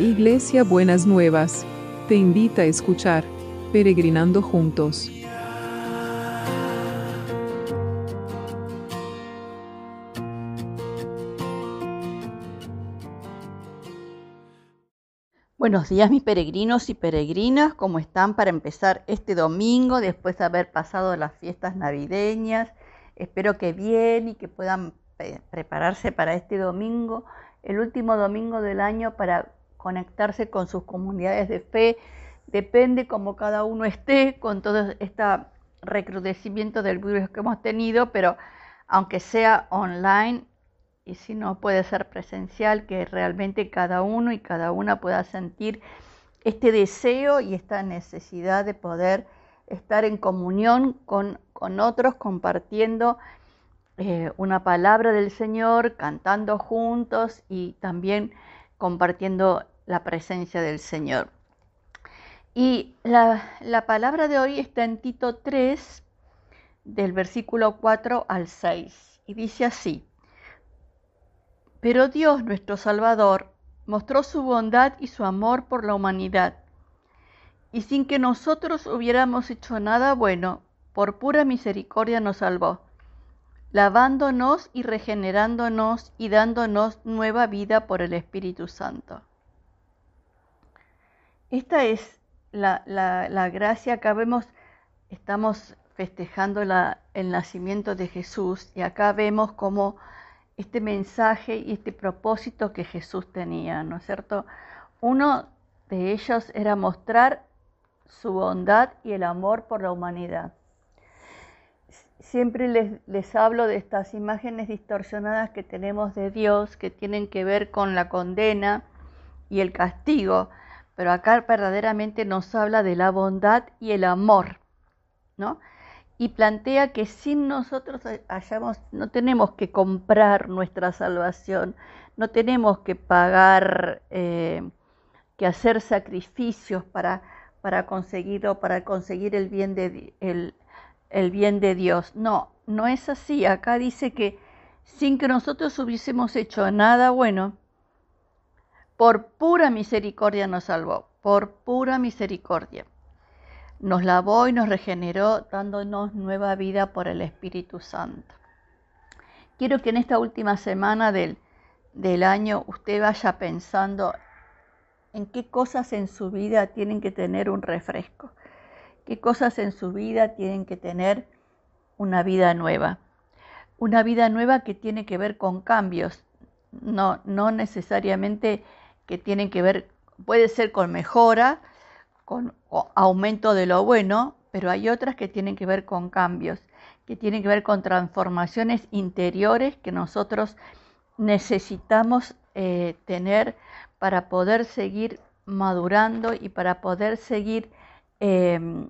Iglesia Buenas Nuevas, te invita a escuchar Peregrinando Juntos. Buenos días mis peregrinos y peregrinas, ¿cómo están para empezar este domingo después de haber pasado las fiestas navideñas? Espero que bien y que puedan prepararse para este domingo, el último domingo del año para conectarse con sus comunidades de fe. Depende como cada uno esté con todo este recrudecimiento del virus que hemos tenido, pero aunque sea online y si no puede ser presencial, que realmente cada uno y cada una pueda sentir este deseo y esta necesidad de poder estar en comunión con, con otros, compartiendo eh, una palabra del Señor, cantando juntos y también compartiendo la presencia del Señor. Y la, la palabra de hoy está en Tito 3, del versículo 4 al 6, y dice así, pero Dios nuestro Salvador mostró su bondad y su amor por la humanidad, y sin que nosotros hubiéramos hecho nada bueno, por pura misericordia nos salvó lavándonos y regenerándonos y dándonos nueva vida por el Espíritu Santo. Esta es la, gracia, acá vemos, estamos festejando el nacimiento de Jesús y acá vemos como este mensaje y este propósito que Jesús tenía, ¿no es cierto? Uno de ellos era mostrar su bondad y el amor por la humanidad siempre les, les, hablo de estas imágenes distorsionadas que tenemos de Dios, que tienen que ver con la condena y el castigo, pero acá verdaderamente nos habla de la bondad y el amor, ¿no? Y plantea que sin nosotros hayamos, no tenemos que comprar nuestra salvación, no tenemos que pagar, eh, que hacer sacrificios para, para conseguirlo, para conseguir el bien de el, el bien de Dios. No, no es así. Acá dice que sin que nosotros hubiésemos hecho nada bueno, por pura misericordia nos salvó, por pura misericordia. Nos lavó y nos regeneró dándonos nueva vida por el Espíritu Santo. Quiero que en esta última semana del, del año usted vaya pensando en qué cosas en su vida tienen que tener un refresco qué cosas en su vida tienen que tener una vida nueva. Una vida nueva que tiene que ver con cambios, no, no necesariamente que tienen que ver, puede ser con mejora, con aumento de lo bueno, pero hay otras que tienen que ver con cambios, que tienen que ver con transformaciones interiores que nosotros necesitamos eh, tener para poder seguir madurando y para poder seguir Em,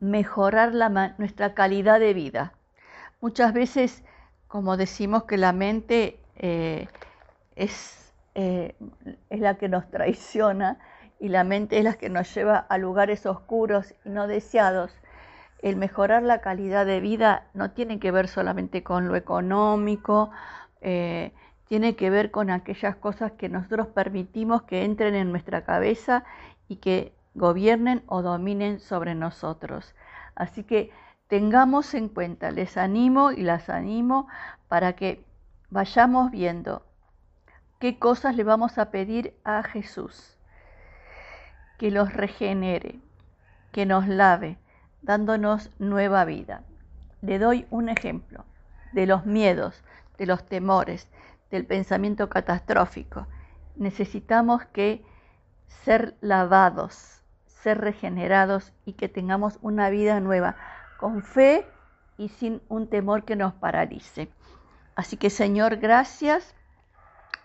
mejorar nuestra calidad de vida. Muchas veces, como decimos que la mente eh, es, eh, es la que nos traiciona y la mente es la que nos lleva a lugares oscuros y no deseados, el mejorar la calidad de vida no tiene que ver solamente con lo económico, eh, tiene que ver con aquellas cosas que nosotros permitimos que entren en nuestra cabeza y que gobiernen o dominen sobre nosotros. Así que tengamos en cuenta, les animo y las animo para que vayamos viendo qué cosas le vamos a pedir a Jesús. Que los regenere, que nos lave, dándonos nueva vida. Le doy un ejemplo de los miedos, de los temores, del pensamiento catastrófico. Necesitamos que ser lavados, ser regenerados y que tengamos una vida nueva, con fe y sin un temor que nos paralice. Así que Señor, gracias,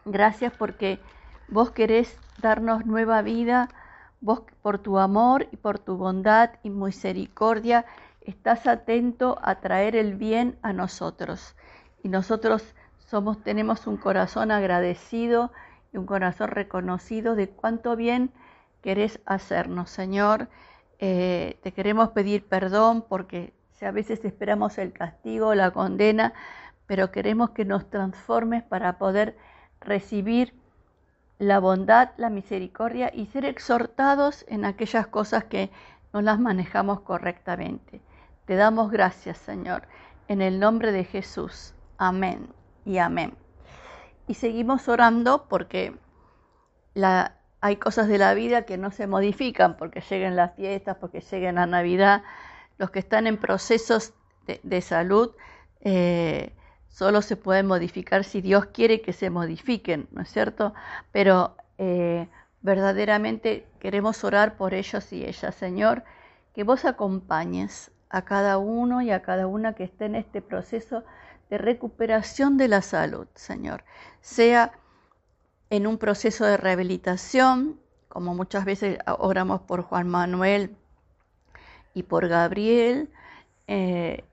gracias porque vos querés darnos nueva vida, vos por tu amor y por tu bondad y misericordia estás atento a traer el bien a nosotros. Y nosotros somos, tenemos un corazón agradecido y un corazón reconocido de cuánto bien querés hacernos, Señor. Eh, te queremos pedir perdón porque a veces esperamos el castigo, la condena, pero queremos que nos transformes para poder recibir la bondad, la misericordia y ser exhortados en aquellas cosas que no las manejamos correctamente. Te damos gracias, Señor, en el nombre de Jesús. Amén y amén. Y seguimos orando porque la, hay cosas de la vida que no se modifican porque lleguen las fiestas, porque lleguen la Navidad. Los que están en procesos de, salud eh, solo se pueden modificar si Dios quiere que se modifiquen, ¿no es cierto? Pero eh, verdaderamente queremos orar por ellos y ellas, Señor, que vos acompañes a cada uno y a cada una que esté en este proceso de recuperación de la salud, Señor. Sea en un proceso de rehabilitación, como muchas veces oramos por Juan Manuel y por Gabriel, eh,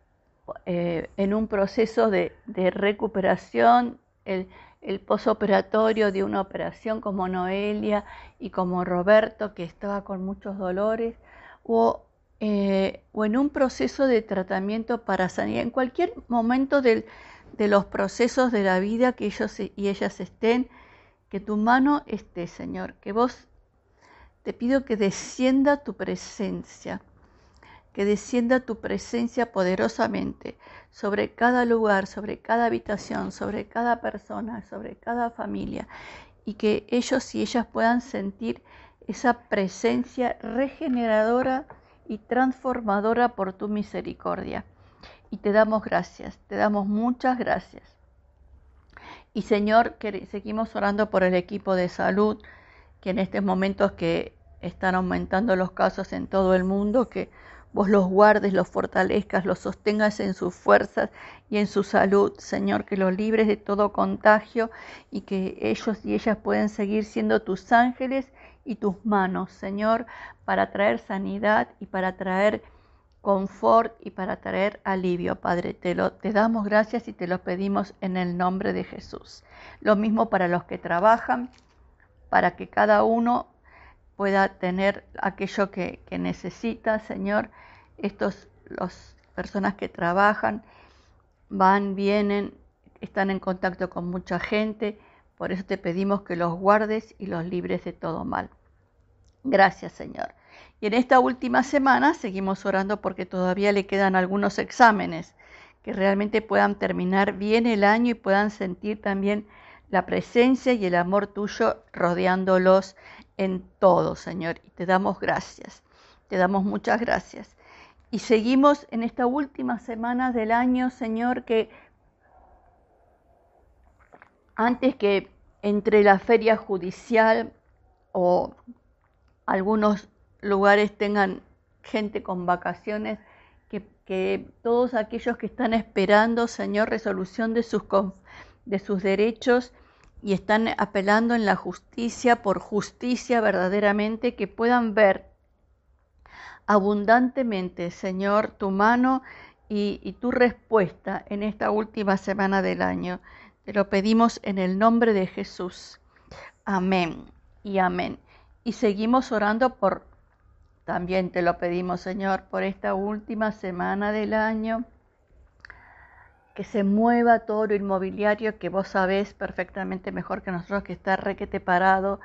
eh, en un proceso de, recuperación, el, posoperatorio de una operación como Noelia y como Roberto, que estaba con muchos dolores, o, eh, o en un proceso de tratamiento para sanidad, en cualquier momento de los procesos de la vida que ellos y ellas estén, que tu mano esté, Señor, que vos te pido que descienda tu presencia que descienda tu presencia poderosamente sobre cada lugar, sobre cada habitación, sobre cada persona, sobre cada familia, y que ellos y ellas puedan sentir esa presencia regeneradora y transformadora por tu misericordia. Y te damos gracias, te damos muchas gracias. Y Señor, que seguimos orando por el equipo de salud, que en estos momentos que están aumentando los casos en todo el mundo, que vos los guardes, los fortalezcas, los sostengas en sus fuerzas y en su salud, Señor, que los libres de todo contagio y que ellos y ellas pueden seguir siendo tus ángeles y tus manos, Señor, para traer sanidad y para traer confort y para traer alivio, Padre. Te, lo, te damos gracias y te lo pedimos en el nombre de Jesús. Lo mismo para los que trabajan, para que cada uno pueda tener aquello que, que necesita, Señor estos, las personas que trabajan, van, vienen, están en contacto con mucha gente, por eso te pedimos que los guardes y los libres de todo mal. Gracias, Señor. Y en esta última semana seguimos orando porque todavía le quedan algunos exámenes que realmente puedan terminar bien el año y puedan sentir también la presencia y el amor tuyo rodeándolos en todo, Señor. Y te damos gracias. Te damos muchas gracias. Y seguimos en esta última semana del año, Señor, que antes que entre la feria judicial o algunos lugares tengan gente con vacaciones, que, todos aquellos que están esperando, Señor, resolución de sus, de sus derechos y están apelando en la justicia, por justicia verdaderamente, que puedan ver abundantemente, Señor, tu mano y, tu respuesta en esta última semana del año. Te lo pedimos en el nombre de Jesús. Amén y amén. Y seguimos orando por, también te lo pedimos, Señor, por esta última semana del año. Que se mueva todo lo inmobiliario que vos sabés perfectamente mejor que nosotros, que está requete parado,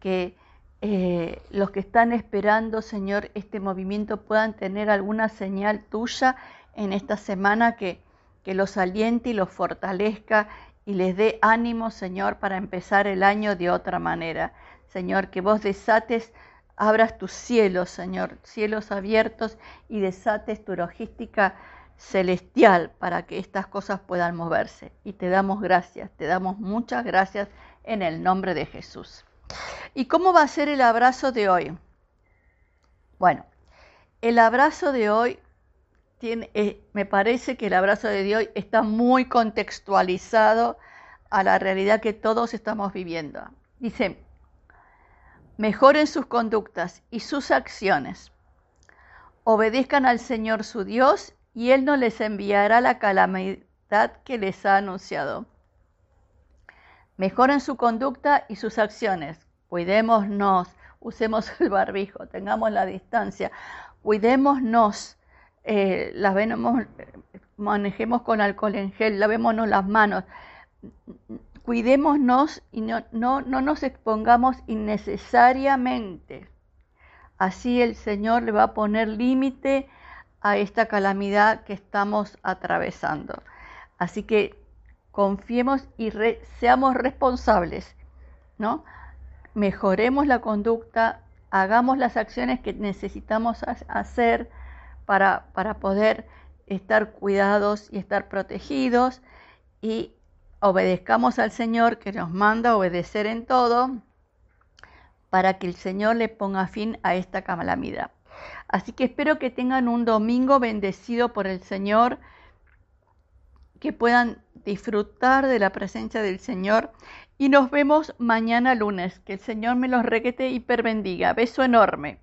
que eh, los que están esperando, Señor, este movimiento puedan tener alguna señal tuya en esta semana que, que los aliente y los fortalezca y les dé ánimo, Señor, para empezar el año de otra manera. Señor, que vos desates, abras tus cielos, Señor, cielos abiertos y desates tu logística celestial para que estas cosas puedan moverse. Y te damos gracias, te damos muchas gracias en el nombre de Jesús. ¿Y cómo va a ser el abrazo de hoy? Bueno, el abrazo de hoy eh, me parece que el abrazo de hoy está muy contextualizado a la realidad que todos estamos viviendo. Dice, mejoren sus conductas y sus acciones. Obedezcan al Señor su Dios y Él no les enviará la calamidad que les ha anunciado. Mejoren su conducta y sus acciones. Cuidémonos, usemos el barbijo, tengamos la distancia, cuidémonos, eh, manejemos con alcohol en gel, lavémonos las manos, cuidémonos y no, no, no nos expongamos innecesariamente. Así el Señor le va a poner límite a esta calamidad que estamos atravesando. Así que confiemos y seamos responsables, ¿no? Mejoremos la conducta, hagamos las acciones que necesitamos hacer para, para poder estar cuidados y estar protegidos y obedezcamos al Señor que nos manda obedecer en todo para que el Señor le ponga fin a esta calamidad. Así que espero que tengan un domingo bendecido por el Señor, que puedan disfrutar de la presencia del Señor y nos vemos mañana lunes. Que el Señor me los requete y perbendiga. Beso enorme.